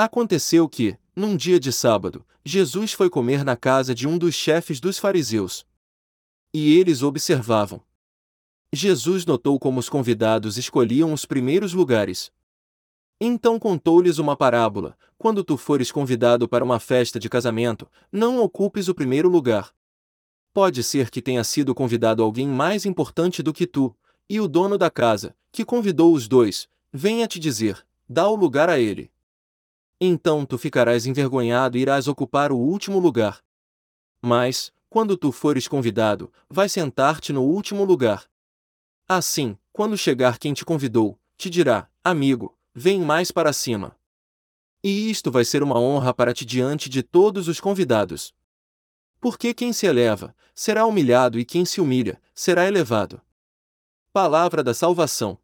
Aconteceu que, num dia de sábado, Jesus foi comer na casa de um dos chefes dos fariseus. E eles observavam. Jesus notou como os convidados escolhiam os primeiros lugares. Então contou-lhes uma parábola: quando tu fores convidado para uma festa de casamento, não ocupes o primeiro lugar. Pode ser que tenha sido convidado alguém mais importante do que tu, e o dono da casa, que convidou os dois, venha te dizer: dá o lugar a ele. Então tu ficarás envergonhado e irás ocupar o último lugar. Mas, quando tu fores convidado, vai sentar-te no último lugar. Assim, quando chegar quem te convidou, te dirá: Amigo, vem mais para cima. E isto vai ser uma honra para ti diante de todos os convidados. Porque quem se eleva, será humilhado e quem se humilha, será elevado. Palavra da Salvação.